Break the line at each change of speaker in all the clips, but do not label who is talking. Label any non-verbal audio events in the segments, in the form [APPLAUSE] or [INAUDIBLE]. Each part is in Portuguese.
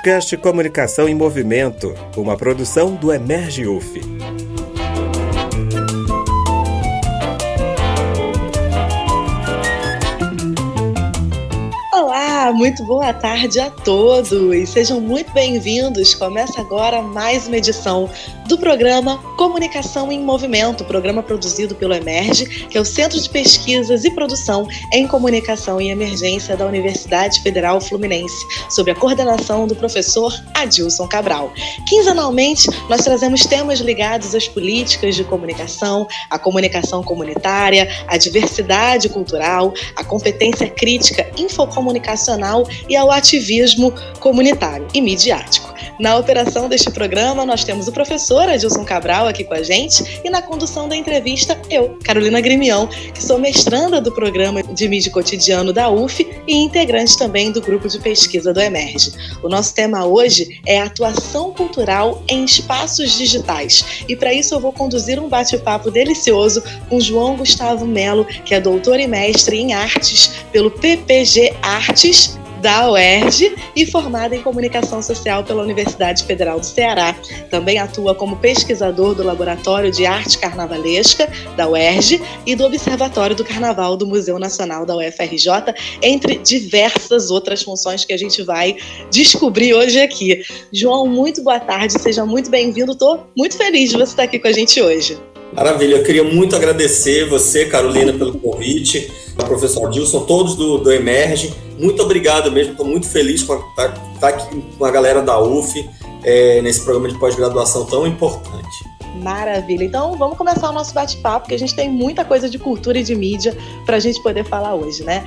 podcast Comunicação em Movimento, uma produção do Emerge UF.
muito boa tarde a todos. Sejam muito bem-vindos. Começa agora mais uma edição do programa Comunicação em Movimento, programa produzido pelo Emerge, que é o Centro de Pesquisas e Produção em Comunicação e Emergência da Universidade Federal Fluminense, sob a coordenação do professor Adilson Cabral. Quinzenalmente, nós trazemos temas ligados às políticas de comunicação, à comunicação comunitária, à diversidade cultural, à competência crítica infocomunicacional e ao ativismo comunitário e midiático. Na operação deste programa, nós temos o professor Adilson Cabral aqui com a gente e na condução da entrevista, eu, Carolina Grimião, que sou mestranda do programa de mídia cotidiano da UF e integrante também do grupo de pesquisa do Emerge. O nosso tema hoje é atuação cultural em espaços digitais e para isso eu vou conduzir um bate-papo delicioso com João Gustavo Melo, que é doutor e mestre em artes pelo PPG Artes da UERJ e formada em comunicação social pela Universidade Federal do Ceará. Também atua como pesquisador do Laboratório de Arte Carnavalesca da UERJ e do Observatório do Carnaval do Museu Nacional da UFRJ, entre diversas outras funções que a gente vai descobrir hoje aqui. João, muito boa tarde, seja muito bem-vindo. Estou muito feliz de você estar aqui com a gente hoje.
Maravilha, eu queria muito agradecer você, Carolina, pelo convite, o professor Dilson, todos do, do Emerge. Muito obrigado mesmo, estou muito feliz com estar tá, tá aqui com a galera da UF é, nesse programa de pós-graduação tão importante.
Maravilha. Então vamos começar o nosso bate-papo, porque a gente tem muita coisa de cultura e de mídia para a gente poder falar hoje, né?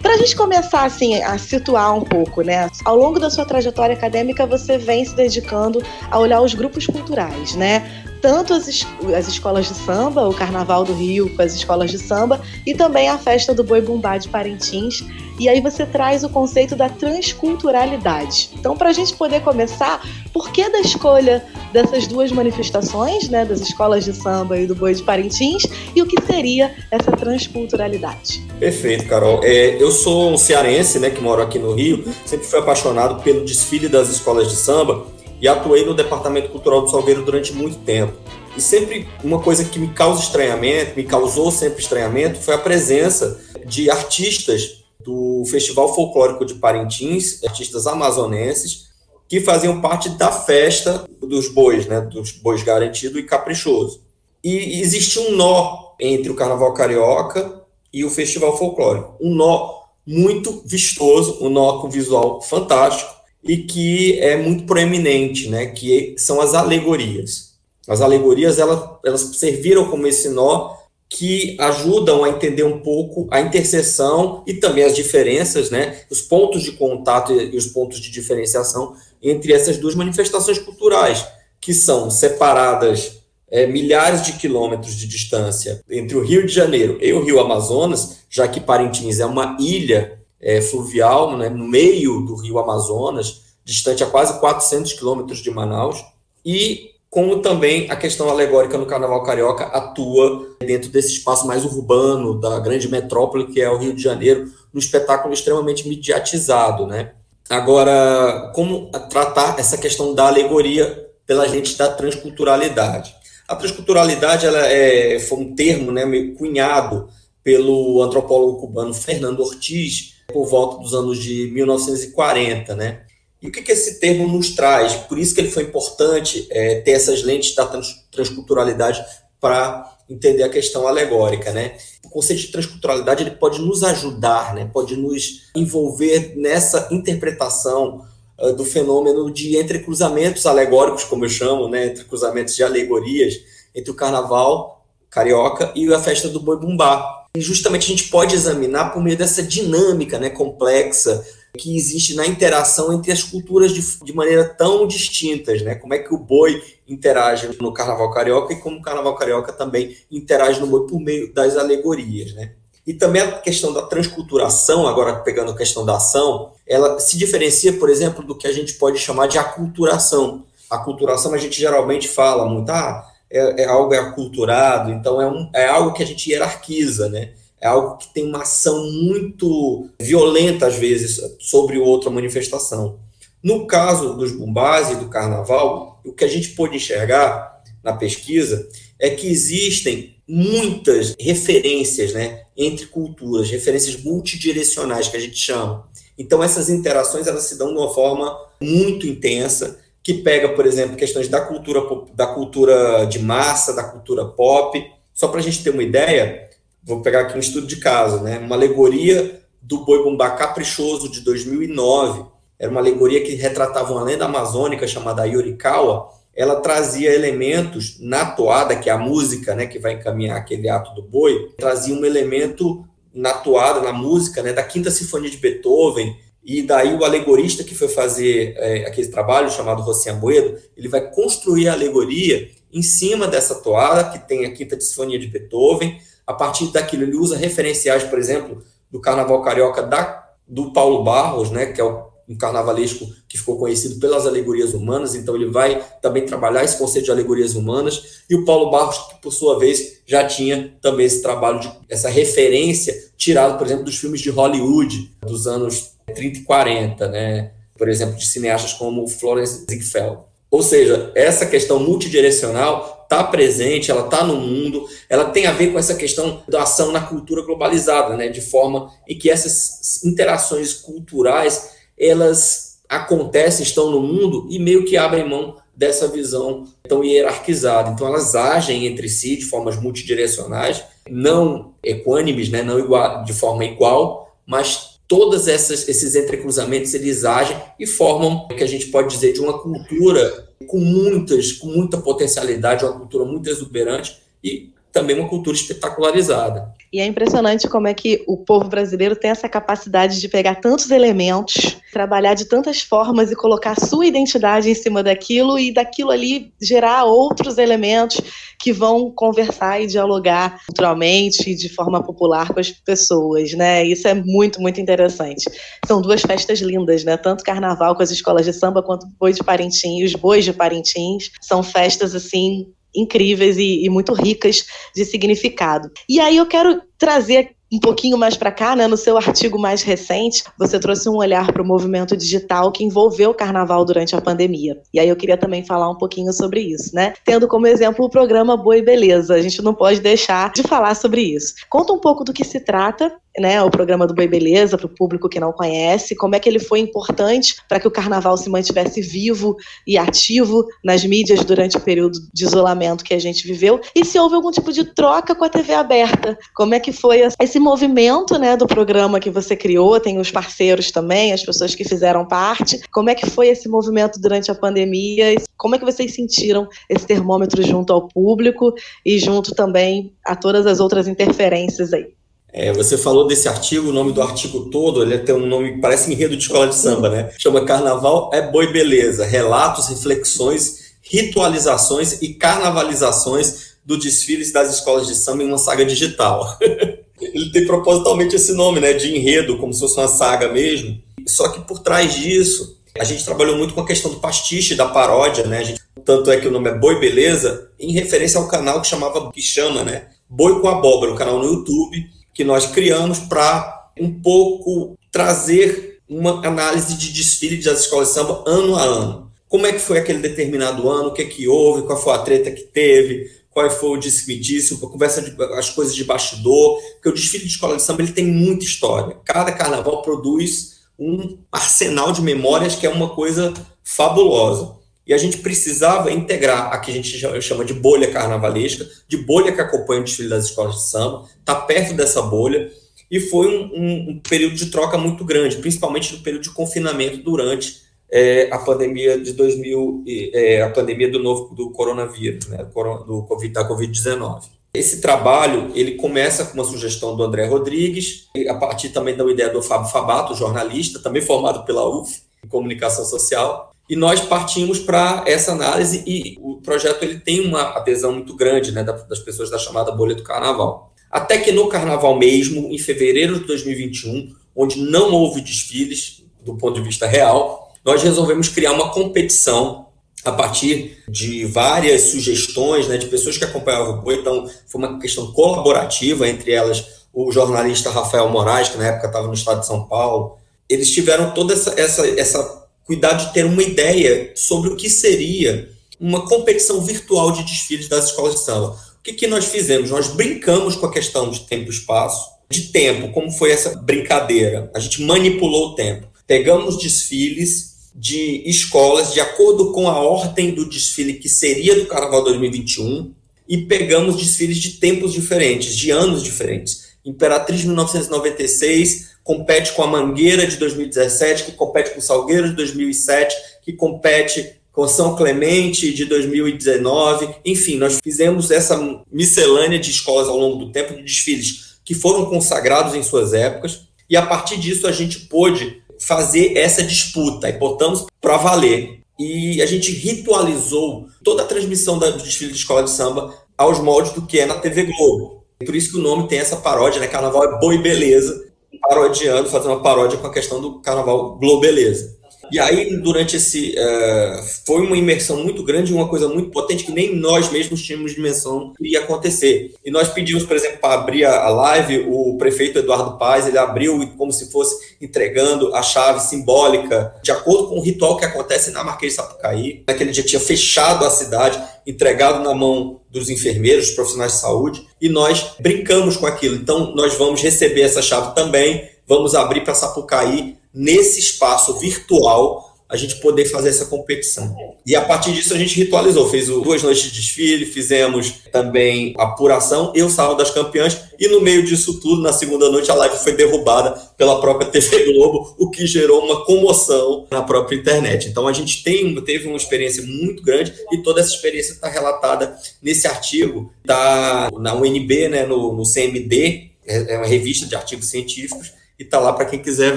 Para a gente começar assim a situar um pouco, né? Ao longo da sua trajetória acadêmica, você vem se dedicando a olhar os grupos culturais, né? tanto as, es as escolas de samba, o Carnaval do Rio com as escolas de samba, e também a festa do Boi Bumbá de Parintins. E aí você traz o conceito da transculturalidade. Então, para a gente poder começar, por que da escolha dessas duas manifestações, né, das escolas de samba e do Boi de Parintins, e o que seria essa transculturalidade?
Perfeito, Carol. É, eu sou um cearense, né, que moro aqui no Rio, sempre fui apaixonado pelo desfile das escolas de samba e atuei no Departamento Cultural do Salgueiro durante muito tempo. E sempre uma coisa que me causa estranhamento, me causou sempre estranhamento, foi a presença de artistas do Festival Folclórico de Parintins, artistas amazonenses, que faziam parte da festa dos bois, né, dos bois garantido e caprichoso. E existia um nó entre o Carnaval Carioca e o Festival Folclórico, um nó muito vistoso, um nó com visual fantástico, e que é muito proeminente, né, que são as alegorias. As alegorias elas, elas serviram como esse nó que ajudam a entender um pouco a interseção e também as diferenças, né, os pontos de contato e os pontos de diferenciação entre essas duas manifestações culturais, que são separadas é, milhares de quilômetros de distância entre o Rio de Janeiro e o Rio Amazonas, já que Parintins é uma ilha é, fluvial né, no meio do rio Amazonas, distante a quase 400 quilômetros de Manaus, e como também a questão alegórica no Carnaval Carioca atua dentro desse espaço mais urbano da grande metrópole que é o Rio de Janeiro, num espetáculo extremamente mediatizado, né? Agora, como tratar essa questão da alegoria pela gente da transculturalidade? A transculturalidade ela é, foi um termo né, meio cunhado pelo antropólogo cubano Fernando Ortiz, por volta dos anos de 1940, né? E o que, que esse termo nos traz? Por isso que ele foi importante é, ter essas lentes da trans, transculturalidade para entender a questão alegórica, né? O conceito de transculturalidade ele pode nos ajudar, né? Pode nos envolver nessa interpretação uh, do fenômeno de entrecruzamentos alegóricos, como eu chamo, né? Entrecruzamentos de alegorias entre o Carnaval carioca e a festa do Boi Bumbá, e justamente a gente pode examinar por meio dessa dinâmica né, complexa que existe na interação entre as culturas de, de maneira tão distintas, né? Como é que o boi interage no Carnaval Carioca e como o Carnaval Carioca também interage no boi por meio das alegorias, né? E também a questão da transculturação, agora pegando a questão da ação, ela se diferencia, por exemplo, do que a gente pode chamar de aculturação. Aculturação a gente geralmente fala muito, ah, é, é algo aculturado, então é, um, é algo que a gente hierarquiza, né? É algo que tem uma ação muito violenta, às vezes, sobre outra manifestação. No caso dos bumbás e do carnaval, o que a gente pôde enxergar na pesquisa é que existem muitas referências né, entre culturas, referências multidirecionais que a gente chama. Então, essas interações elas se dão de uma forma muito intensa, que pega, por exemplo, questões da cultura, da cultura de massa, da cultura pop. Só para a gente ter uma ideia, vou pegar aqui um estudo de caso, né? uma alegoria do Boi Bumbá Caprichoso de 2009. Era uma alegoria que retratava uma lenda amazônica chamada Yorikawa. Ela trazia elementos na toada, que é a música né, que vai encaminhar aquele ato do boi, trazia um elemento na toada, na música, né, da Quinta Sinfonia de Beethoven, e daí o alegorista que foi fazer é, aquele trabalho chamado Rossi Amoedo, ele vai construir a alegoria em cima dessa toada que tem a Quinta Sinfonia de Beethoven. A partir daquilo ele usa referenciais, por exemplo, do Carnaval Carioca da, do Paulo Barros, né, que é um carnavalesco que ficou conhecido pelas alegorias humanas, então ele vai também trabalhar esse conceito de alegorias humanas, e o Paulo Barros, que por sua vez já tinha também esse trabalho, de, essa referência tirado, por exemplo, dos filmes de Hollywood dos anos 30 e 40, né? por exemplo, de cineastas como Florence Ziegfeld. Ou seja, essa questão multidirecional está presente, ela está no mundo, ela tem a ver com essa questão da ação na cultura globalizada, né? de forma em que essas interações culturais elas acontecem, estão no mundo e meio que abrem mão dessa visão tão hierarquizada. Então elas agem entre si de formas multidirecionais, não equânimes, né? não igual, de forma igual, mas todos esses entrecruzamentos eles agem e formam o que a gente pode dizer de uma cultura com muitas, com muita potencialidade, uma cultura muito exuberante e também uma cultura espetacularizada.
E é impressionante como é que o povo brasileiro tem essa capacidade de pegar tantos elementos, trabalhar de tantas formas e colocar sua identidade em cima daquilo e daquilo ali gerar outros elementos que vão conversar e dialogar culturalmente e de forma popular com as pessoas, né? Isso é muito, muito interessante. São duas festas lindas, né? Tanto carnaval com as escolas de samba quanto boi de Parintins, os bois de Parintins, são festas assim incríveis e, e muito ricas de significado. E aí eu quero trazer um pouquinho mais para cá, né, no seu artigo mais recente, você trouxe um olhar para o movimento digital que envolveu o carnaval durante a pandemia. E aí eu queria também falar um pouquinho sobre isso, né? Tendo como exemplo o programa Boa e Beleza. A gente não pode deixar de falar sobre isso. Conta um pouco do que se trata né, o programa do Boi Beleza para o público que não conhece, como é que ele foi importante para que o carnaval se mantivesse vivo e ativo nas mídias durante o período de isolamento que a gente viveu? E se houve algum tipo de troca com a TV aberta, como é que foi esse movimento, né, do programa que você criou, tem os parceiros também, as pessoas que fizeram parte, como é que foi esse movimento durante a pandemia, como é que vocês sentiram esse termômetro junto ao público e junto também a todas as outras interferências aí?
É, você falou desse artigo, o nome do artigo todo, ele tem um nome, parece enredo de escola de samba, né? Chama Carnaval é Boi Beleza, relatos, reflexões, ritualizações e carnavalizações do desfiles das escolas de samba em uma saga digital. [LAUGHS] ele tem propositalmente esse nome, né, de enredo, como se fosse uma saga mesmo. Só que por trás disso, a gente trabalhou muito com a questão do pastiche, da paródia, né? Gente, tanto é que o nome é Boi Beleza, em referência ao canal que chamava, que chama, né? Boi com Abóbora, um canal no YouTube, que nós criamos para um pouco trazer uma análise de desfile das escolas de samba ano a ano. Como é que foi aquele determinado ano, o que é que houve, qual foi a treta que teve, qual foi o disse-me-disse, a conversa de, as coisas de bastidor, porque o desfile de escola de samba ele tem muita história. Cada carnaval produz um arsenal de memórias que é uma coisa fabulosa. E a gente precisava integrar a que a gente chama de bolha carnavalesca, de bolha que acompanha o desfile das escolas de samba, está perto dessa bolha, e foi um, um, um, período de troca muito grande, principalmente no período de confinamento durante é, a pandemia de 2000, é, a pandemia do novo do coronavírus, né, do COVID, da Covid-19. Esse trabalho ele começa com uma sugestão do André Rodrigues, a partir também da ideia do Fábio Fabato, jornalista, também formado pela UF, em comunicação social, e nós partimos para essa análise e o projeto ele tem uma adesão muito grande né, das pessoas da chamada bolha do carnaval. Até que no carnaval mesmo, em fevereiro de 2021, onde não houve desfiles do ponto de vista real, nós resolvemos criar uma competição a partir de várias sugestões né, de pessoas que acompanhavam o boi. Então, foi uma questão colaborativa, entre elas o jornalista Rafael Moraes, que na época estava no estado de São Paulo. Eles tiveram toda essa, essa, essa cuidar de ter uma ideia sobre o que seria uma competição virtual de desfiles das escolas de samba. O que, que nós fizemos? Nós brincamos com a questão de tempo e espaço, de tempo, como foi essa brincadeira? A gente manipulou o tempo. Pegamos desfiles de escolas de acordo com a ordem do desfile que seria do Carnaval 2021 e pegamos desfiles de tempos diferentes, de anos diferentes. Imperatriz 1996 compete com a Mangueira de 2017, que compete com o Salgueiro de 2007, que compete com São Clemente de 2019. Enfim, nós fizemos essa miscelânea de escolas ao longo do tempo, de desfiles que foram consagrados em suas épocas, e a partir disso a gente pôde fazer essa disputa e botamos para valer. E a gente ritualizou toda a transmissão do desfile de escola de samba aos moldes do que é na TV Globo. Por isso que o nome tem essa paródia, né? Carnaval é boi beleza, parodiando, fazendo uma paródia com a questão do carnaval globeleza. E aí, durante esse. Uh, foi uma imersão muito grande, uma coisa muito potente que nem nós mesmos tínhamos dimensão que ia acontecer. E nós pedimos, por exemplo, para abrir a live, o prefeito Eduardo Paz, ele abriu como se fosse entregando a chave simbólica, de acordo com o ritual que acontece na Marquês de Sapucaí. Naquele dia tinha fechado a cidade, entregado na mão dos enfermeiros, dos profissionais de saúde, e nós brincamos com aquilo. Então, nós vamos receber essa chave também, vamos abrir para Sapucaí nesse espaço virtual a gente poder fazer essa competição. E a partir disso a gente ritualizou, fez duas noites de desfile, fizemos também apuração e o Salão das Campeãs, e no meio disso tudo, na segunda noite, a live foi derrubada pela própria TV Globo, o que gerou uma comoção na própria internet. Então a gente tem, teve uma experiência muito grande e toda essa experiência está relatada nesse artigo, está na UNB, né, no, no CMD, é, é uma revista de artigos científicos, e está lá para quem quiser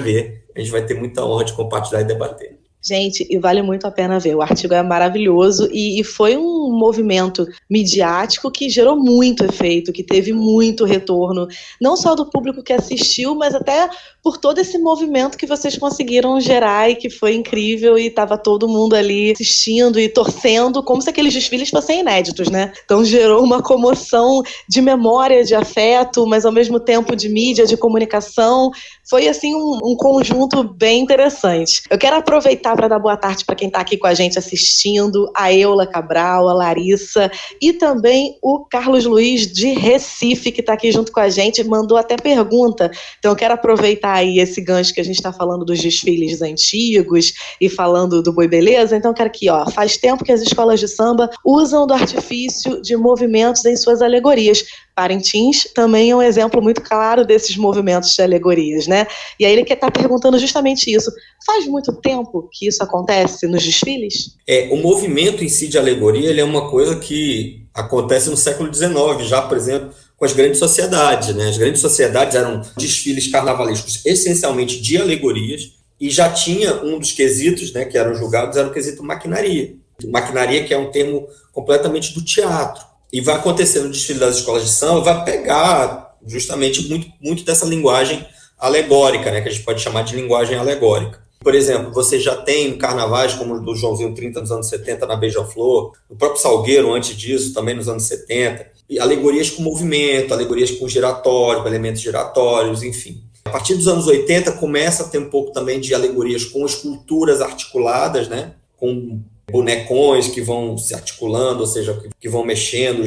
ver. A gente vai ter muita honra de compartilhar e debater.
Gente, e vale muito a pena ver. O artigo é maravilhoso e, e, foi um movimento midiático que gerou muito efeito, que teve muito retorno, não só do público que assistiu, mas até por todo esse movimento que vocês conseguiram gerar e que foi incrível e estava todo mundo ali assistindo e torcendo, como se aqueles desfiles fossem inéditos, né? Então gerou uma comoção de memória, de afeto, mas ao mesmo tempo de mídia, de comunicação. Foi assim um, um conjunto bem interessante. Eu quero aproveitar para dar boa tarde para quem está aqui com a gente assistindo, a Eula Cabral, a Larissa e também o Carlos Luiz de Recife, que está aqui junto com a gente, mandou até pergunta. Então eu quero aproveitar aí esse gancho que a gente está falando dos desfiles antigos e falando do Boi Beleza. Então quero aqui, ó, faz tempo que as escolas de samba usam do artifício de movimentos em suas alegorias Parintins também é um exemplo muito claro desses movimentos de alegorias, né? E aí ele quer estar tá perguntando justamente isso. Faz muito tempo que isso acontece nos desfiles?
É, o movimento em si de alegoria ele é uma coisa que acontece no século XIX, já, por exemplo, com as grandes sociedades, né? As grandes sociedades eram desfiles carnavalescos essencialmente de alegorias e já tinha um dos quesitos, né, que eram julgados, era o quesito maquinaria. Maquinaria que é um termo completamente do teatro e vai acontecer no desfile das escolas de samba, vai pegar justamente muito, muito dessa linguagem alegórica, né, que a gente pode chamar de linguagem alegórica. Por exemplo, você já tem carnavais como o do Joãozinho 30 nos anos 70 na Beija-Flor, o próprio Salgueiro antes disso, também nos anos 70, e alegorias com movimento, alegorias com giratório, com elementos giratórios, enfim. A partir dos anos 80 começa a ter um pouco também de alegorias com esculturas articuladas, né, com bonecões que vão se articulando, ou seja, que vão mexendo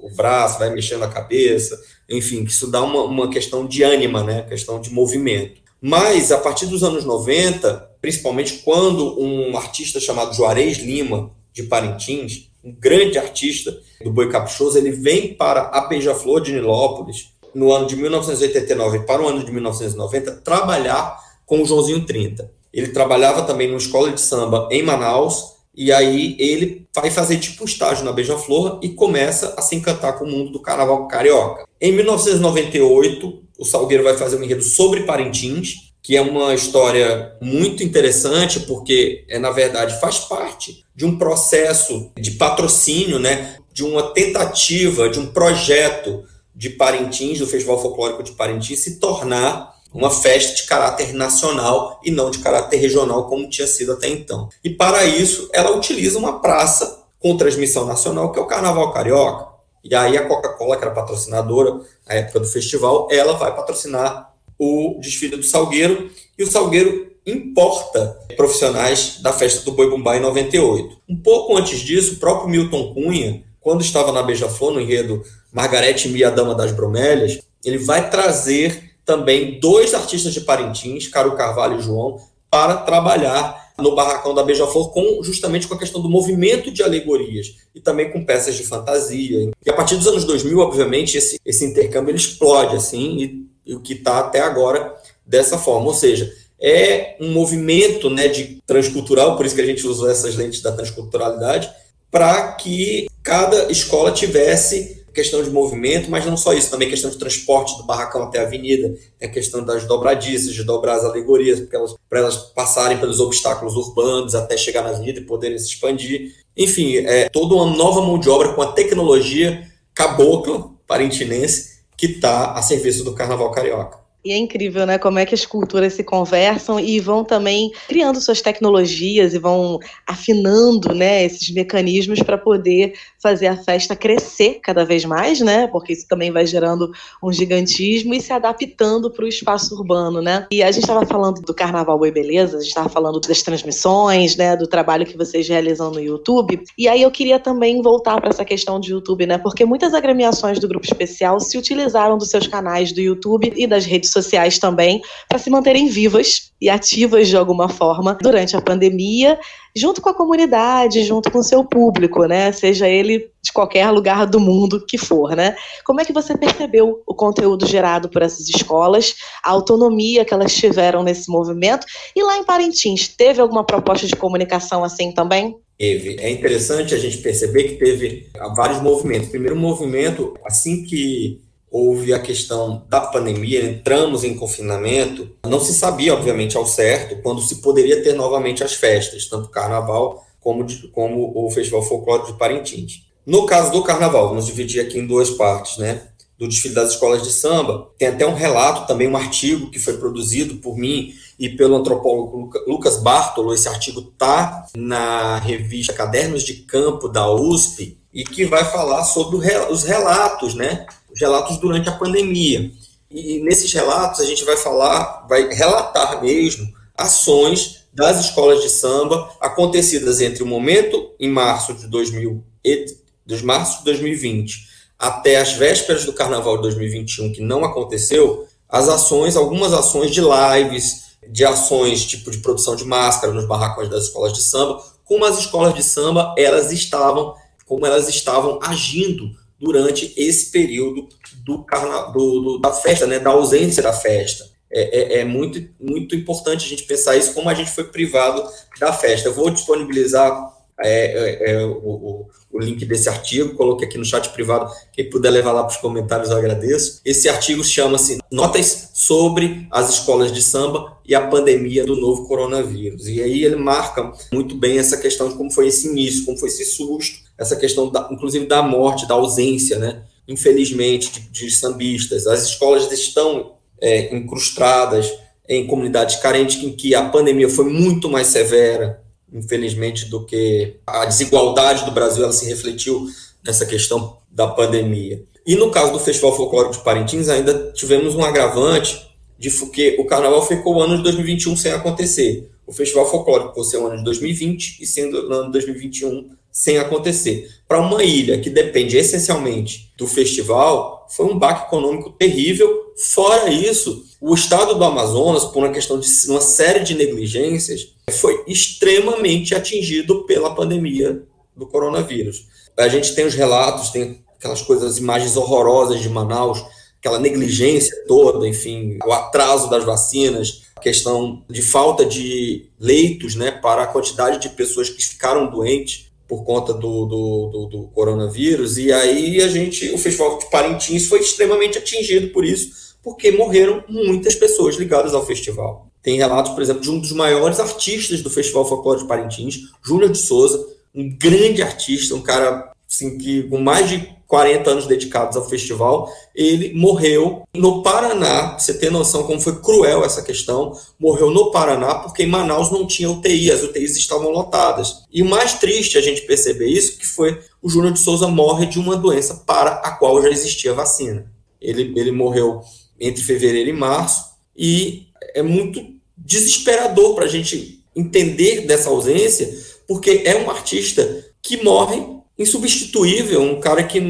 o braço, vai mexendo a cabeça, enfim, que isso dá uma, uma questão de ânima, né? questão de movimento. Mas, a partir dos anos 90, principalmente quando um artista chamado Juarez Lima, de Parintins, um grande artista do boi caprichoso, ele vem para a Beija-Flor de Nilópolis, no ano de 1989 para o ano de 1990, trabalhar com o Joãozinho 30. Ele trabalhava também numa escola de samba em Manaus, e aí ele vai fazer tipo estágio na Beija-Flor e começa a se encantar com o mundo do carnaval carioca. Em 1998, o Salgueiro vai fazer um enredo sobre Parintins, que é uma história muito interessante, porque é na verdade faz parte de um processo de patrocínio, né, de uma tentativa, de um projeto de Parintins, do Festival Folclórico de Parintins, se tornar uma festa de caráter nacional e não de caráter regional, como tinha sido até então. E para isso, ela utiliza uma praça com transmissão nacional, que é o Carnaval Carioca. E aí a Coca-Cola, que era patrocinadora na época do festival, ela vai patrocinar o desfile do Salgueiro. E o Salgueiro importa profissionais da festa do Boi Bumbá em 98. Um pouco antes disso, o próprio Milton Cunha, quando estava na Beija-Flor, no enredo Margarete Mia Dama das Bromélias, ele vai trazer também dois artistas de Parintins, Caro Carvalho e João, para trabalhar no barracão da Beija-Flor com justamente com a questão do movimento de alegorias e também com peças de fantasia. E a partir dos anos 2000, obviamente, esse, esse intercâmbio ele explode assim e, e o que está até agora dessa forma, ou seja, é um movimento né, de transcultural, por isso que a gente usou essas lentes da transculturalidade, para que cada escola tivesse questão de movimento, mas não só isso, também questão de transporte do barracão até a avenida, é questão das dobradiças, de dobrar as alegorias, para elas, elas passarem pelos obstáculos urbanos até chegar na avenida e poderem se expandir. Enfim, é toda uma nova mão de obra com a tecnologia cabocla parintinense que está a serviço do Carnaval Carioca.
E é incrível, né? Como é que as culturas se conversam e vão também criando suas tecnologias e vão afinando, né, esses mecanismos para poder fazer a festa crescer cada vez mais, né? Porque isso também vai gerando um gigantismo e se adaptando para o espaço urbano, né? E a gente estava falando do Carnaval Boi Beleza, a gente estava falando das transmissões, né, do trabalho que vocês realizam no YouTube. E aí eu queria também voltar para essa questão de YouTube, né? Porque muitas agremiações do grupo especial se utilizaram dos seus canais do YouTube e das redes sociais também, para se manterem vivas e ativas de alguma forma durante a pandemia, junto com a comunidade, junto com o seu público, né? Seja ele de qualquer lugar do mundo que for, né? Como é que você percebeu o conteúdo gerado por essas escolas, a autonomia que elas tiveram nesse movimento? E lá em Parintins, teve alguma proposta de comunicação assim também?
Teve. É interessante a gente perceber que teve vários movimentos. Primeiro movimento, assim que houve a questão da pandemia, entramos em confinamento, não se sabia, obviamente, ao certo quando se poderia ter novamente as festas, tanto carnaval como, como o Festival Folclórico de Parintins. No caso do carnaval, vamos dividir aqui em duas partes, né? Do desfile das escolas de samba, tem até um relato, também um artigo que foi produzido por mim e pelo antropólogo Lucas Bartolo. Esse artigo está na revista Cadernos de Campo da USP e que vai falar sobre os relatos, né? os relatos durante a pandemia. E nesses relatos a gente vai falar, vai relatar mesmo ações das escolas de samba acontecidas entre o momento em março de 2000 e, de março de 2020 até as vésperas do carnaval de 2021 que não aconteceu, as ações, algumas ações de lives, de ações tipo de produção de máscara nos barracões das escolas de samba, como as escolas de samba elas estavam, como elas estavam agindo durante esse período do, do, do da festa, né, da ausência da festa. É, é, é, muito, muito importante a gente pensar isso, como a gente foi privado da festa. Eu vou disponibilizar é, é, é, o, o, link desse artigo, coloquei aqui no chat privado, quem puder levar lá para os comentários eu agradeço. Esse artigo chama-se Notas sobre as escolas de samba e a pandemia do novo coronavírus. E aí ele marca muito bem essa questão de como foi esse início, como foi esse susto, essa questão, da, inclusive, da morte, da ausência, né? infelizmente, de, de sambistas. As escolas estão é, incrustadas em comunidades carentes em que a pandemia foi muito mais severa, infelizmente, do que a desigualdade do Brasil ela se refletiu nessa questão da pandemia. E no caso do Festival Folclórico de Parintins, ainda tivemos um agravante de que o carnaval ficou o ano de 2021 sem acontecer. O Festival Folclórico fosse o ano de 2020 e sendo no ano de 2021 sem acontecer. Para uma ilha que depende essencialmente do festival, foi um baque econômico terrível. Fora isso, o estado do Amazonas, por uma questão de uma série de negligências, foi extremamente atingido pela pandemia do coronavírus. A gente tem os relatos, tem aquelas coisas, imagens horrorosas de Manaus, aquela negligência toda, enfim, o atraso das vacinas, a questão de falta de leitos, né, para a quantidade de pessoas que ficaram doentes por conta do, do, do, do, coronavírus, e aí a gente, o Festival de Parintins foi extremamente atingido por isso, porque morreram muitas pessoas ligadas ao festival. Tem relatos, por exemplo, de um dos maiores artistas do Festival Folclore de Parintins, Júnior de Souza, um grande artista, um cara assim, que com mais de 40 anos dedicados ao festival, ele morreu no Paraná. Você tem noção como foi cruel essa questão? Morreu no Paraná porque em Manaus não tinha UTI, as UTIs estavam lotadas. E o mais triste a gente perceber isso que foi o Júnior de Souza morre de uma doença para a qual já existia vacina. Ele, ele morreu entre fevereiro e março e é muito desesperador para a gente entender dessa ausência, porque é um artista que morre insubstituível, um cara que,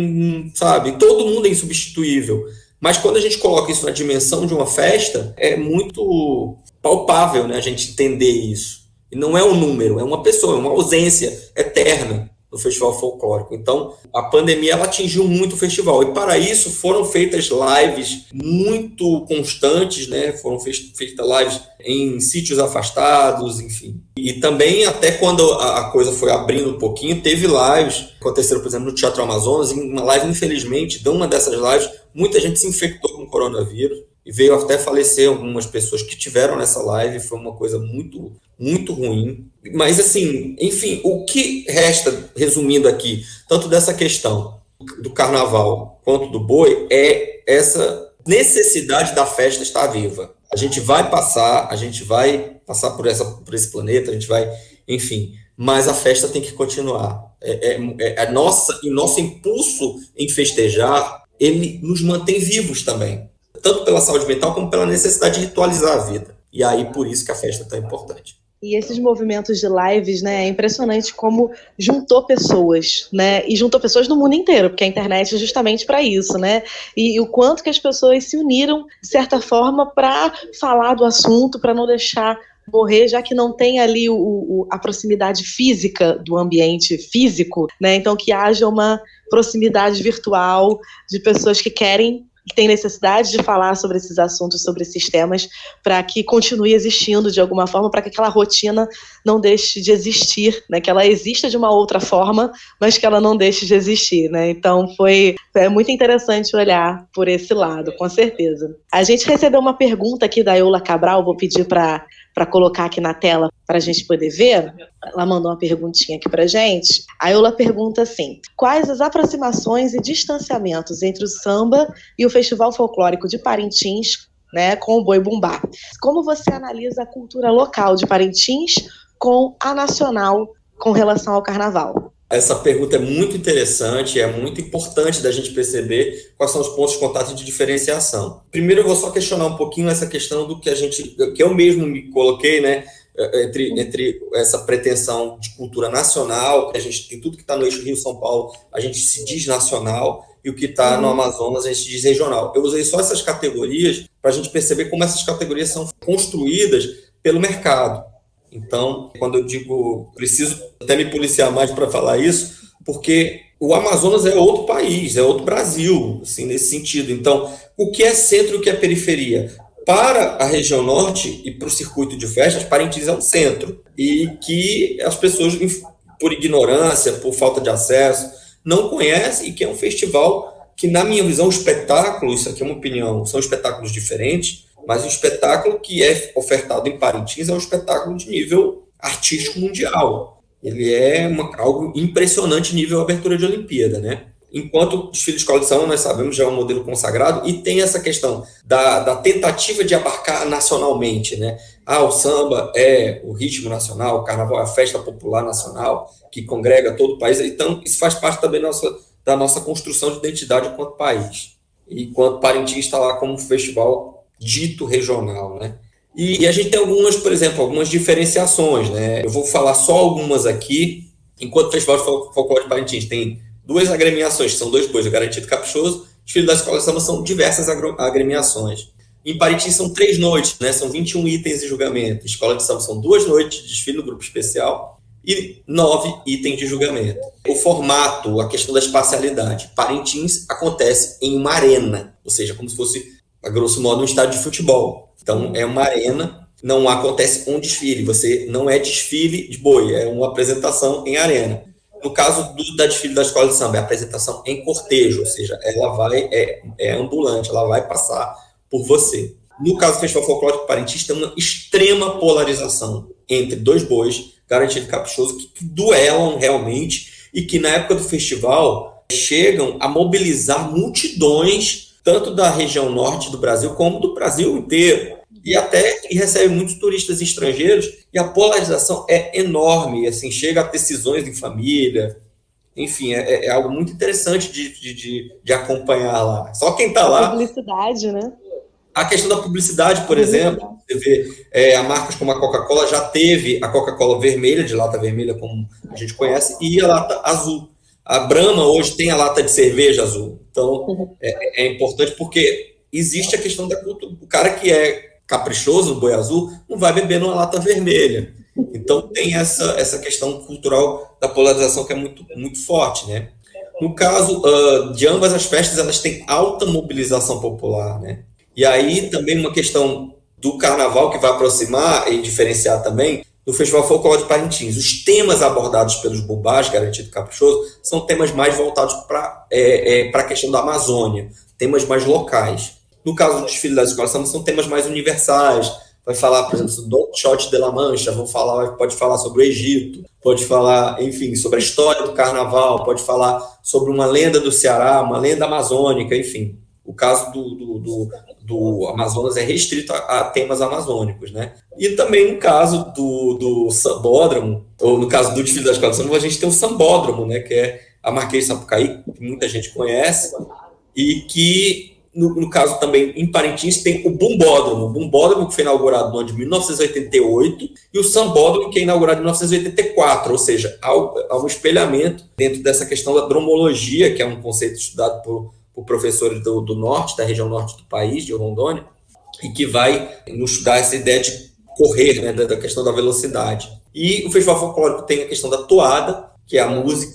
sabe, todo mundo é insubstituível. Mas quando a gente coloca isso na dimensão de uma festa, é muito palpável né, a gente entender isso. E não é um número, é uma pessoa, é uma ausência eterna no festival folclórico. Então, a pandemia ela atingiu muito o festival e para isso foram feitas lives muito constantes, né? Foram feitas lives em sítios afastados, enfim. E também até quando a coisa foi abrindo um pouquinho, teve lives aconteceram, por exemplo, no Teatro Amazonas, em uma live infelizmente, de uma dessas lives, muita gente se infectou com coronavírus e veio até falecer algumas pessoas que tiveram nessa live, foi uma coisa muito muito ruim. Mas, assim, enfim, o que resta, resumindo aqui, tanto dessa questão do carnaval quanto do boi, é essa necessidade da festa estar viva. A gente vai passar, a gente vai passar por, essa, por esse planeta, a gente vai, enfim, mas a festa tem que continuar. É, é, é a nossa, e nosso impulso em festejar, ele nos mantém vivos também, tanto pela saúde mental como pela necessidade de ritualizar a vida. E aí, por isso que a festa é tão importante.
E esses movimentos de lives, né, é impressionante como juntou pessoas, né, e juntou pessoas no mundo inteiro, porque a internet é justamente para isso, né, e, e, o quanto que as pessoas se uniram, de certa forma, para falar do assunto, para não deixar morrer, já que não tem ali o, o, a proximidade física do ambiente físico, né, então que haja uma proximidade virtual de pessoas que querem tem necessidade de falar sobre esses assuntos, sobre esses temas, para que continue existindo de alguma forma, para que aquela rotina não deixe de existir, né? Que ela exista de uma outra forma, mas que ela não deixe de existir, né? Então foi é muito interessante olhar por esse lado, com certeza. A gente recebeu uma pergunta aqui da Eula Cabral, vou pedir para para colocar aqui na tela para a gente poder ver. Ela mandou uma perguntinha aqui para gente. A Eula pergunta assim: quais as aproximações e distanciamentos entre o samba e o Festival Folclórico de Parintins, né, com o Boi Bumbá? Como você analisa a cultura local de Parintins com a nacional com relação ao Carnaval?
Essa pergunta é muito interessante, é muito importante da gente perceber quais são os pontos de contato de diferenciação. Primeiro, eu vou só questionar um pouquinho essa questão do que a gente, que eu mesmo me coloquei, né, entre, entre essa pretensão de cultura nacional, que a gente tem tudo que está no eixo Rio-São Paulo, a gente se diz nacional, e o que está no uhum. Amazonas a gente diz regional. Eu usei só essas categorias para a gente perceber como essas categorias são construídas pelo mercado. Então, quando eu digo, preciso até me policiar mais para falar isso, porque o Amazonas é outro país, é outro Brasil, assim, nesse sentido. Então, o que é centro e o que é periferia? Para a região norte e para o circuito de festas, Parintins é um centro. E que as pessoas, por ignorância, por falta de acesso, não conhecem e que é um festival que, na minha visão, o espetáculo, isso aqui é uma opinião, são espetáculos diferentes, mas o espetáculo que é ofertado em Parintins é um espetáculo de nível artístico mundial. Ele é uma, algo impressionante nível abertura de Olimpíada, né? Enquanto o desfile de escola de samba, nós sabemos, já é um modelo consagrado e tem essa questão da, da tentativa de abarcar nacionalmente, né? Ah, o samba é o ritmo nacional, o carnaval é a festa popular nacional que congrega todo o país. Então, isso faz parte também da nossa, da nossa construção de identidade enquanto país. E enquanto Parintins está lá como festival dito regional, né? E, e, a gente tem algumas, por exemplo, algumas diferenciações, né? Eu vou falar só algumas aqui. Enquanto o Festival de Folclore de Parintins tem duas agremiações, que são dois bois, o Garantido Caprichoso, os Filhos da Escola de Samba são diversas agremiações. Em Parintins são três noites, né? São 21 itens de julgamento. Escola de Samba são duas noites de desfile no grupo especial e nove itens de julgamento. O formato, a questão da espacialidade. Parintins acontece em uma arena, ou seja, como se fosse a grosso modo, um estádio de futebol. Então, é uma arena, não acontece um desfile, você não é desfile de boi, é uma apresentação em arena. No caso do, da desfile da escola de samba, é apresentação em cortejo, ou seja, ela vai, é, é ambulante, ela vai passar por você. No caso do Festival Folclórico Parintins, tem uma extrema polarização entre dois bois, garantido caprichoso, que, que duelam realmente e que na época do festival chegam a mobilizar multidões tanto da região norte do Brasil como do Brasil inteiro. E até e recebe muitos turistas estrangeiros, e a polarização é enorme, assim, chega a decisões em família, enfim, é, é algo muito interessante de, de, de, de, acompanhar lá. Só quem está lá.
Publicidade, né?
A questão da publicidade, por exemplo, você vê é, a marcas como a Coca-Cola já teve a Coca-Cola vermelha, de lata vermelha, como a gente conhece, e a lata azul. A Brahma hoje tem a lata de cerveja azul. Então, uhum. é, é importante porque existe a questão da cultura. O cara que é caprichoso no boi azul não vai beber numa lata vermelha. Então, tem essa, essa questão cultural da polarização que é muito, muito forte, né? No caso uh, de ambas as festas, elas têm alta mobilização popular, né? E aí também uma questão do carnaval que vai aproximar e diferenciar também do Festival Folclore de Parintins. Os temas abordados pelos Bubás, Garantido Caprichoso, são temas mais voltados para é, é, a questão da Amazônia, temas mais locais. No caso do desfile das escolas são temas mais universais. Vai falar, por exemplo, do Shot de la Mancha, vão falar, pode falar sobre o Egito, pode falar, enfim, sobre a história do carnaval, pode falar sobre uma lenda do Ceará, uma lenda amazônica, enfim. O caso do, do, do, do Amazonas é restrito a, a, temas amazônicos, né? E também no caso do, do sambódromo, ou no caso do desfile das escolas a gente tem o sambódromo, né? Que é a Marquês de Sapucaí, que muita gente conhece, e que, no, no, caso também em Parintins, tem o Bumbódromo. O Bumbódromo que foi inaugurado no ano de 1988 e o Sambódromo que é inaugurado em 1984, ou seja, há um espelhamento dentro dessa questão da dromologia, que é um conceito estudado por por professores do, do norte, da região norte do país, de Rondônia, e que vai nos dar essa ideia de correr, né, da, questão da velocidade. E o Festival Folclórico tem a questão da toada, que é a música,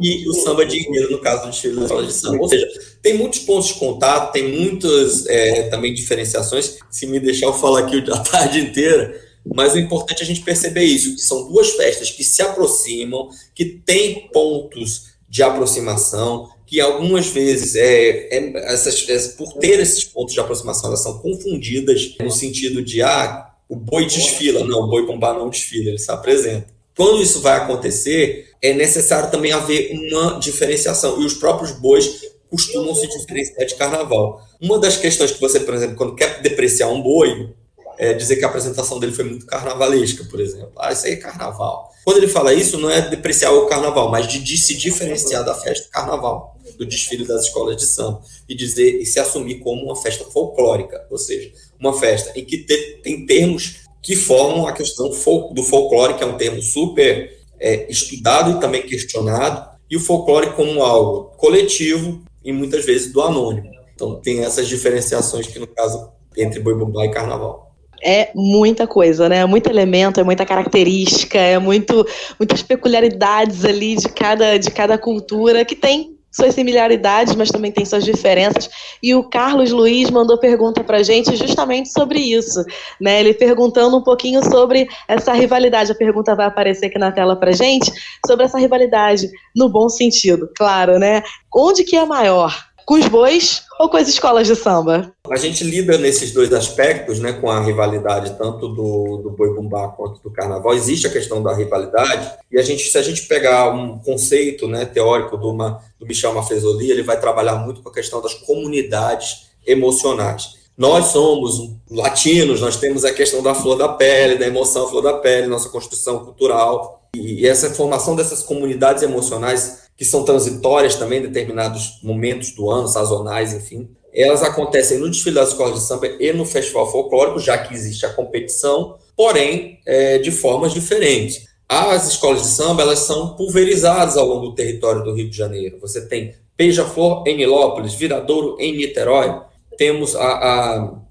e o samba de enredo, no caso da escola de samba. Ou seja, tem muitos pontos de contato, tem muitas é, também diferenciações. Se me deixar eu falar aqui a tarde inteira, mas o importante é a gente perceber isso, que são duas festas que se aproximam, que têm pontos de aproximação, que algumas vezes, é, é essas, é, por ter esses pontos de aproximação, elas são confundidas no sentido de, ah, o boi desfila. Não, o boi pombá não desfila, ele se apresenta. Quando isso vai acontecer, é necessário também haver uma diferenciação. E os próprios bois costumam se diferenciar de carnaval. Uma das questões que você, por exemplo, quando quer depreciar um boi, é dizer que a apresentação dele foi muito carnavalesca, por exemplo. Ah, isso aí é carnaval. Quando ele fala isso, não é depreciar o carnaval, mas de, de se diferenciar da festa do carnaval do desfile das escolas de samba e dizer e se assumir como uma festa folclórica, ou seja, uma festa em que te, tem termos que formam a questão do folclore, que é um termo super é, estudado e também questionado, e o folclore como algo coletivo e muitas vezes do anônimo. Então tem essas diferenciações que no caso entre boi bumbá e carnaval
é muita coisa, né? É muito elemento, é muita característica, é muito, muitas peculiaridades ali de cada, de cada cultura que tem suas similaridades, mas também tem suas diferenças. E o Carlos Luiz mandou pergunta para gente justamente sobre isso, né? Ele perguntando um pouquinho sobre essa rivalidade. A pergunta vai aparecer aqui na tela para gente sobre essa rivalidade no bom sentido, claro, né? Onde que é maior? Com os bois ou com as escolas de samba?
A gente lida nesses dois aspectos, né, com a rivalidade tanto do, do boi bumbá quanto do carnaval. Existe a questão da rivalidade e a gente, se a gente pegar um conceito, né, teórico do, uma, do Michel Maffezoli, ele vai trabalhar muito com a questão das comunidades emocionais. Nós somos latinos, nós temos a questão da flor da pele, da emoção flor da pele, nossa construção cultural. E essa formação dessas comunidades emocionais que são transitórias também, em determinados momentos do ano, sazonais, enfim. Elas acontecem no desfile das escolas de samba e no festival folclórico, já que existe a competição, porém é, de formas diferentes. As escolas de samba elas são pulverizadas ao longo do território do Rio de Janeiro. Você tem Beija-Flor em Nilópolis, Viradouro em Niterói, temos a, a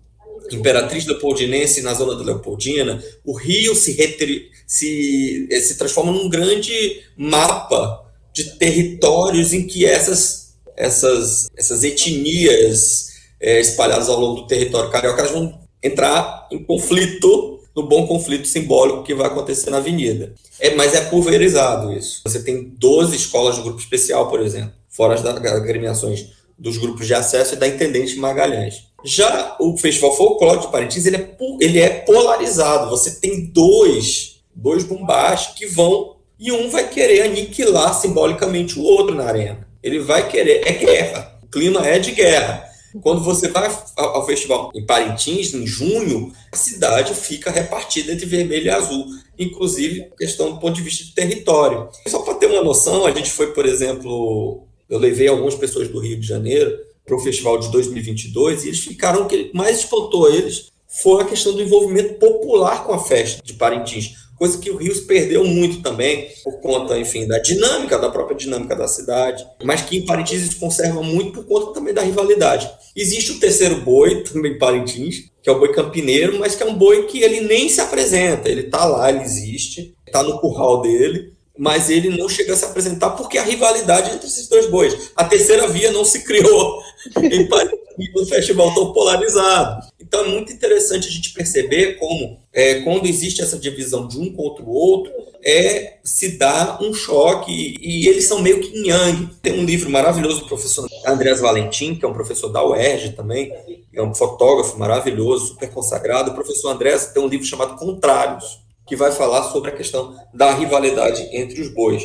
Imperatriz Leopoldinense na zona da Leopoldina. O Rio se, retri, se, se transforma num grande mapa de territórios em que essas, essas, essas etnias é, espalhadas ao longo do território carioca vão entrar em conflito, no bom conflito simbólico que vai acontecer na avenida. É, mas é pulverizado isso. Você tem 12 escolas de grupo especial, por exemplo, fora das agremiações dos grupos de acesso e da Intendente Magalhães. Já o Festival Folclore de Parintins, ele é, ele é polarizado. Você tem dois, dois bombás que vão e um vai querer aniquilar simbolicamente o outro na arena. Ele vai querer. É guerra. O clima é de guerra. Quando você vai ao festival em Parintins, em junho, a cidade fica repartida entre vermelho e azul, inclusive questão do ponto de vista de território. Só para ter uma noção, a gente foi, por exemplo, eu levei algumas pessoas do Rio de Janeiro para o festival de 2022 e eles ficaram o que mais espantou eles foi a questão do envolvimento popular com a festa de Parintins, coisa que o Rio perdeu muito também por conta, enfim, da dinâmica, da própria dinâmica da cidade, mas que em Parintins isso conserva muito por conta também da rivalidade. Existe o terceiro boi, [LAUGHS] também em Parintins, que é o boi campineiro, mas que é um boi que ele nem se apresenta, ele está lá, ele existe, está no curral dele, mas ele não chega a se apresentar porque a rivalidade entre esses dois bois. A terceira via não se criou [LAUGHS] em Paris, um festival tão polarizado. Então é muito interessante a gente perceber como, é, quando existe essa divisão de um contra o outro, é se dá um choque e, e eles são meio que yang. Tem um livro maravilhoso do professor Andrés Valentim, que é um professor da UERJ também, é um fotógrafo maravilhoso, super consagrado. O professor Andrés tem um livro chamado Contrários, que vai falar sobre a questão da rivalidade entre os bois.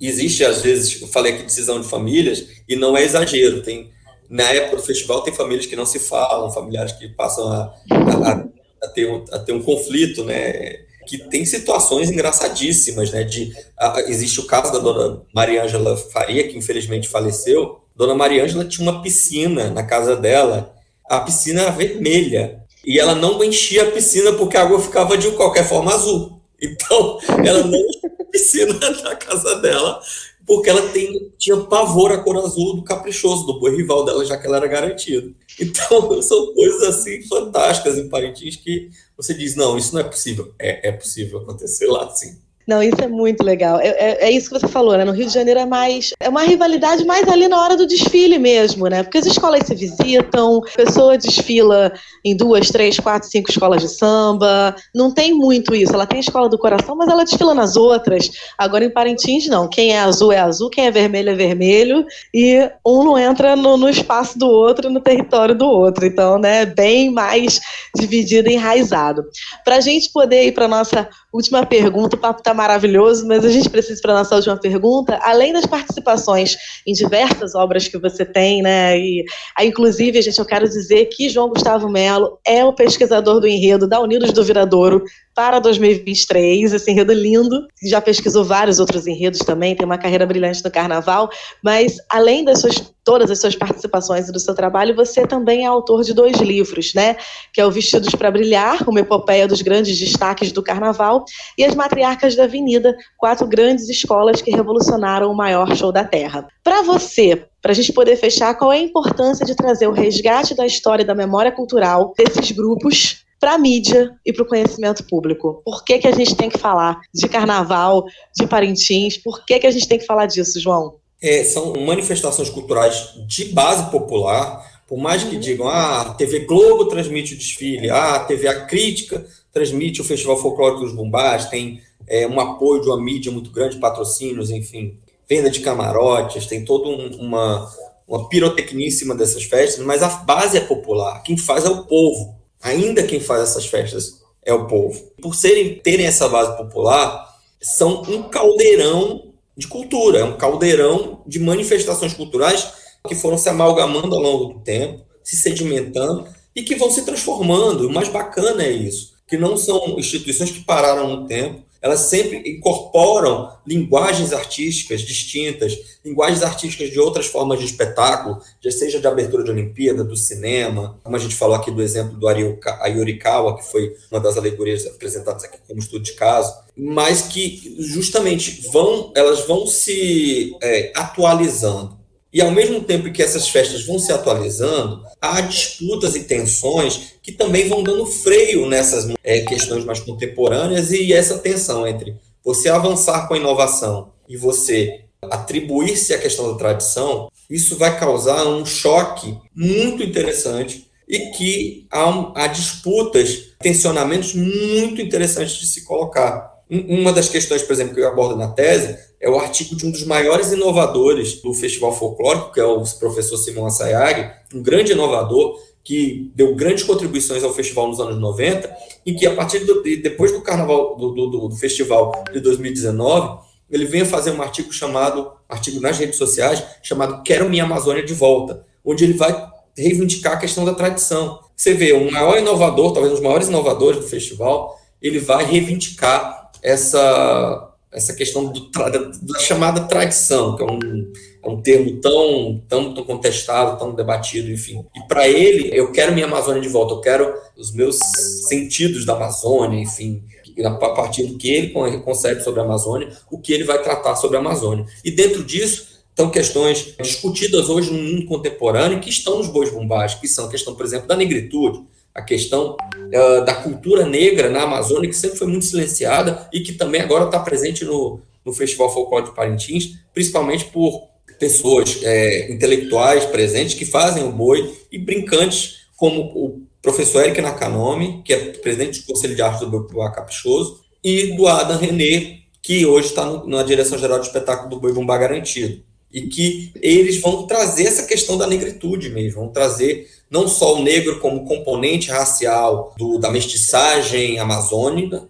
Existe, às vezes, eu falei aqui decisão de famílias, e não é exagero. Tem, na época do festival, tem famílias que não se falam, familiares que passam a, a, a ter, um, a ter um conflito, né? Que tem situações engraçadíssimas, né? De, a, existe o caso da dona Maria Ângela Faria, que infelizmente faleceu. Dona Maria Ângela tinha uma piscina na casa dela, a piscina vermelha, e ela não enchia a piscina porque a água ficava de qualquer forma azul. Então, [LAUGHS] ela não enchia a piscina [LAUGHS] na casa dela porque ela tem, tinha pavor à cor azul do caprichoso, do boi rival dela, já que ela era garantida. Então, [LAUGHS] são coisas assim fantásticas em Parintins que você diz, não, isso não é possível. É, é possível acontecer lá, sim.
Não, isso é muito legal. É, é, é, isso que você falou, né? No Rio de Janeiro é mais. É uma rivalidade mais ali na hora do desfile mesmo, né? Porque as escolas se visitam, a pessoa desfila em duas, três, quatro, cinco escolas de samba. Não tem muito isso. Ela tem a escola do coração, mas ela desfila nas outras. Agora em Parintins, não. Quem é azul é azul, quem é vermelho é vermelho. E um não entra no, no espaço do outro, no território do outro. Então, né? Bem mais dividido enraizado. Para a gente poder ir para nossa última pergunta, o papo está maravilhoso, mas a gente precisa para nossa última pergunta, além das participações em diversas obras que você tem, né? E aí, inclusive, gente, eu quero dizer que João Gustavo Melo é o pesquisador do enredo da Unidos do Viradouro, para 2023, esse enredo lindo. Já pesquisou vários outros enredos também, tem uma carreira brilhante no carnaval, mas além das suas todas as suas participações e do seu trabalho, você também é autor de dois livros, né? Que é o Vestidos para Brilhar, uma epopeia dos grandes destaques do carnaval, e As Matriarcas da Avenida, quatro grandes escolas que revolucionaram o maior show da Terra. Para você, para a gente poder fechar, qual é a importância de trazer o resgate da história e da memória cultural desses grupos para a mídia e para o conhecimento público. Por que, que a gente tem que falar de carnaval, de Parintins? Por que, que a gente tem que falar disso, João?
É, são manifestações culturais de base popular, por mais que uhum. digam, ah, a TV Globo transmite o desfile, ah, a TV A Crítica transmite o Festival Folclórico dos Bumbás, tem é, um apoio de uma mídia muito grande, patrocínios, enfim, venda de camarotes, tem toda um, uma, uma cima dessas festas, mas a base é popular, quem faz é o povo ainda quem faz essas festas é o povo. Por serem terem essa base popular, são um caldeirão de cultura, é um caldeirão de manifestações culturais que foram se amalgamando ao longo do tempo, se sedimentando e que vão se transformando. O mais bacana é isso, que não são instituições que pararam no tempo, elas sempre incorporam linguagens artísticas distintas, linguagens artísticas de outras formas de espetáculo, já seja de abertura de Olimpíada, do cinema, como a gente falou aqui do exemplo do Ayurikawa, que foi uma das alegorias apresentadas aqui como estudo de caso, mas que justamente vão, elas vão se é, atualizando. E ao mesmo tempo que essas festas vão se atualizando, há disputas e tensões que também vão dando freio nessas é, questões mais contemporâneas e essa tensão entre você avançar com a inovação e você atribuir-se à questão da tradição, isso vai causar um choque muito interessante e que há, há disputas, tensionamentos muito interessantes de se colocar. Uma das questões, por exemplo, que eu abordo na tese é o artigo de um dos maiores inovadores do Festival Folclórico, que é o professor Simão Assayag, um grande inovador que deu grandes contribuições ao festival nos anos 90, e que a partir do, depois do carnaval do, do, do festival de 2019, ele vem fazer um artigo chamado, artigo nas redes sociais, chamado Quero Minha Amazônia de Volta, onde ele vai reivindicar a questão da tradição. Você vê, um maior inovador, talvez um dos maiores inovadores do festival, ele vai reivindicar essa essa questão do, da chamada tradição, que é um, é um termo tão, tão, tão contestado, tão debatido, enfim. E para ele, eu quero minha Amazônia de volta, eu quero os meus sentidos da Amazônia, enfim, a partir do que ele concebe sobre a Amazônia, o que ele vai tratar sobre a Amazônia. E dentro disso, estão questões discutidas hoje no mundo contemporâneo que estão nos bois bombás, que são a questão, por exemplo, da negritude, a questão uh, da cultura negra na Amazônia, que sempre foi muito silenciada e que também agora está presente no, no Festival Folclore de Parintins, principalmente por pessoas é, intelectuais presentes que fazem o boi e brincantes, como o professor Eric Nakanomi, que é presidente do Conselho de Arte do Boi Caprichoso, e do Adam René, que hoje está na direção geral do espetáculo do Boi Bumbá Garantido. E que eles vão trazer essa questão da negritude mesmo, vão trazer não só o negro como componente racial do, da mestiçagem amazônica,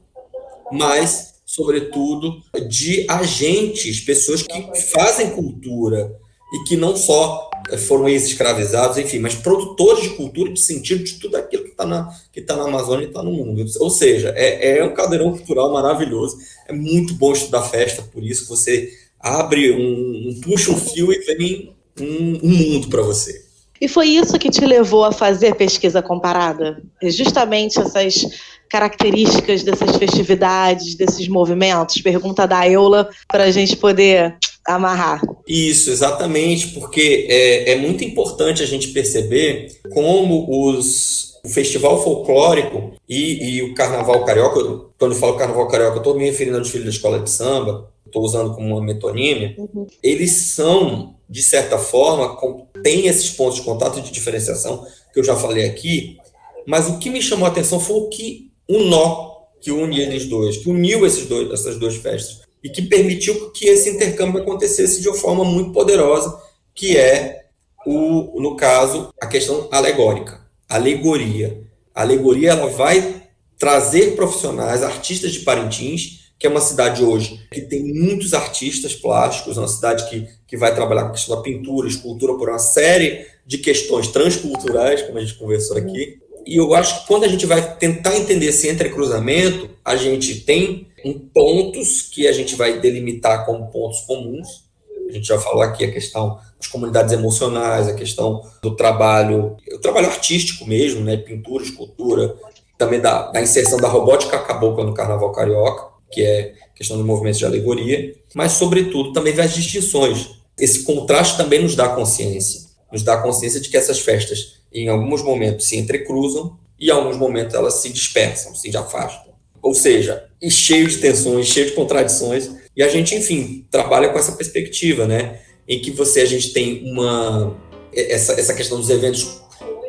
mas, sobretudo, de agentes, pessoas que fazem cultura e que não só foram ex-escravizados, enfim, mas produtores de cultura de sentido de tudo aquilo que está na, que tá na Amazônia e está no mundo. Ou seja, é, é um cadeirão cultural maravilhoso. É muito bom estudar festa, por isso você abre um, um puxa um fio e vem um, um mundo para você.
E foi isso que te levou a fazer pesquisa comparada? É justamente essas características dessas festividades, desses movimentos? Pergunta da Eula para a gente poder amarrar.
Isso, exatamente, porque é, é muito importante a gente perceber como os, o festival folclórico e, e o carnaval carioca, quando eu falo carnaval carioca, eu estou me referindo aos filhos da escola de samba, estou usando como uma metonímia, uhum. eles são, de certa forma, têm esses pontos de contato de diferenciação que eu já falei aqui, mas o que me chamou a atenção foi o que um nó que une eles dois, que uniu esses dois, essas duas festas e que permitiu que esse intercâmbio acontecesse de uma forma muito poderosa, que é o, no caso, a questão alegórica, alegoria. A alegoria ela vai trazer profissionais, artistas de Parintins, que é uma cidade hoje que tem muitos artistas plásticos, é uma cidade que, que vai trabalhar com a questão da pintura, escultura, por uma série de questões transculturais, como a gente conversou aqui. E eu acho que quando a gente vai tentar entender esse entrecruzamento, a gente tem pontos que a gente vai delimitar como pontos comuns. A gente já falou aqui a questão das comunidades emocionais, a questão do trabalho, o trabalho artístico mesmo, né? Pintura, escultura, também da, da inserção da robótica cabocla no Carnaval Carioca que é questão do movimento de alegoria, mas, sobretudo, também as distinções. Esse contraste também nos dá consciência, nos dá consciência de que essas festas, em alguns momentos, se entrecruzam e, em alguns momentos, elas se dispersam, se afastam. Ou seja, e cheio de tensões, cheio de contradições, e a gente, enfim, trabalha com essa perspectiva, né? Em que você, a gente tem uma. Essa, essa questão dos eventos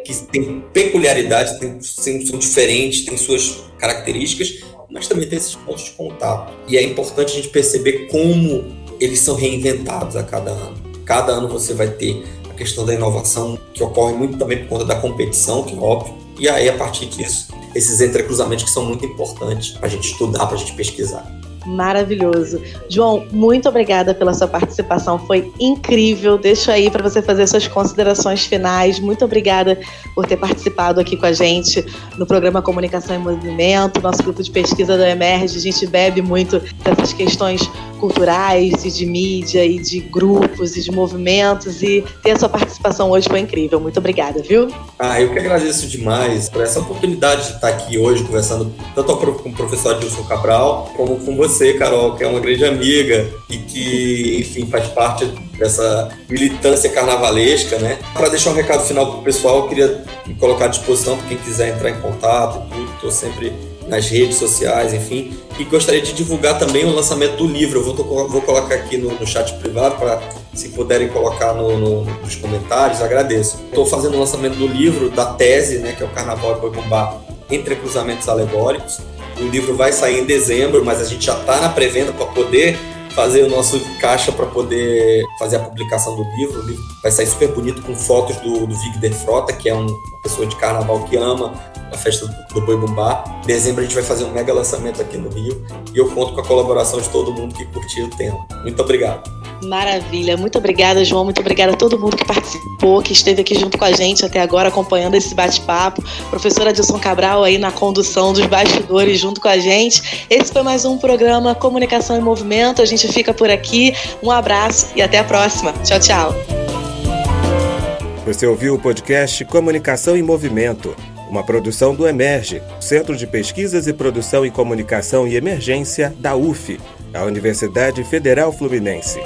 que tem peculiaridades, são diferentes, têm suas características, mas também tem esses pontos de contato. E é importante a gente perceber como eles são reinventados a cada ano. Cada ano você vai ter a questão da inovação, que ocorre muito também por conta da competição, que é óbvio. E aí, a partir disso, esses entrecruzamentos que são muito importantes para a gente estudar, para a gente pesquisar.
Maravilhoso. João, muito obrigada pela sua participação, foi incrível. Deixo aí para você fazer suas considerações finais. Muito obrigada por ter participado aqui com a gente no programa Comunicação em Movimento, nosso grupo de pesquisa da Emerge. A gente bebe muito dessas questões culturais e de mídia e de grupos e de movimentos e ter a sua participação hoje foi incrível. Muito obrigada, viu?
Ah, eu que agradeço demais por essa oportunidade de estar aqui hoje conversando tanto com o professor Adilson Cabral como com você você, Carol, que é uma grande amiga e que, enfim, faz parte dessa militância carnavalesca, né? Para deixar um recado final para o pessoal, eu queria me colocar à disposição para quem quiser entrar em contato. Estou sempre nas redes sociais, enfim. E gostaria de divulgar também o lançamento do livro. Eu vou, vou colocar aqui no, no chat privado para, se puderem colocar no, no, nos comentários, agradeço. Estou fazendo o lançamento do livro, da tese, né, que é o Carnaval e Boi Bumbá entre cruzamentos alegóricos. O livro vai sair em dezembro, mas a gente já está na pré-venda para poder fazer o nosso caixa para poder fazer a publicação do livro. O livro vai sair super bonito com fotos do, do Frota, que é um, uma pessoa de carnaval que ama a festa do, Boi Bumbá. Em dezembro a gente vai fazer um mega lançamento aqui no Rio e eu conto com a colaboração de todo mundo que curtiu o tema. Muito obrigado.
Maravilha. Muito obrigada, João. Muito obrigada a todo mundo que participou, que esteve aqui junto com a gente até agora, acompanhando esse bate-papo. Professora Adilson Cabral aí na condução dos bastidores junto com a gente. Esse foi mais um programa Comunicação em Movimento. A gente fica por aqui. Um abraço e até a próxima. Tchau, tchau.
Você ouviu o podcast Comunicação em Movimento, uma produção do Emerge, Centro de Pesquisas e Produção em Comunicação e Emergência da UF, a Universidade Federal Fluminense.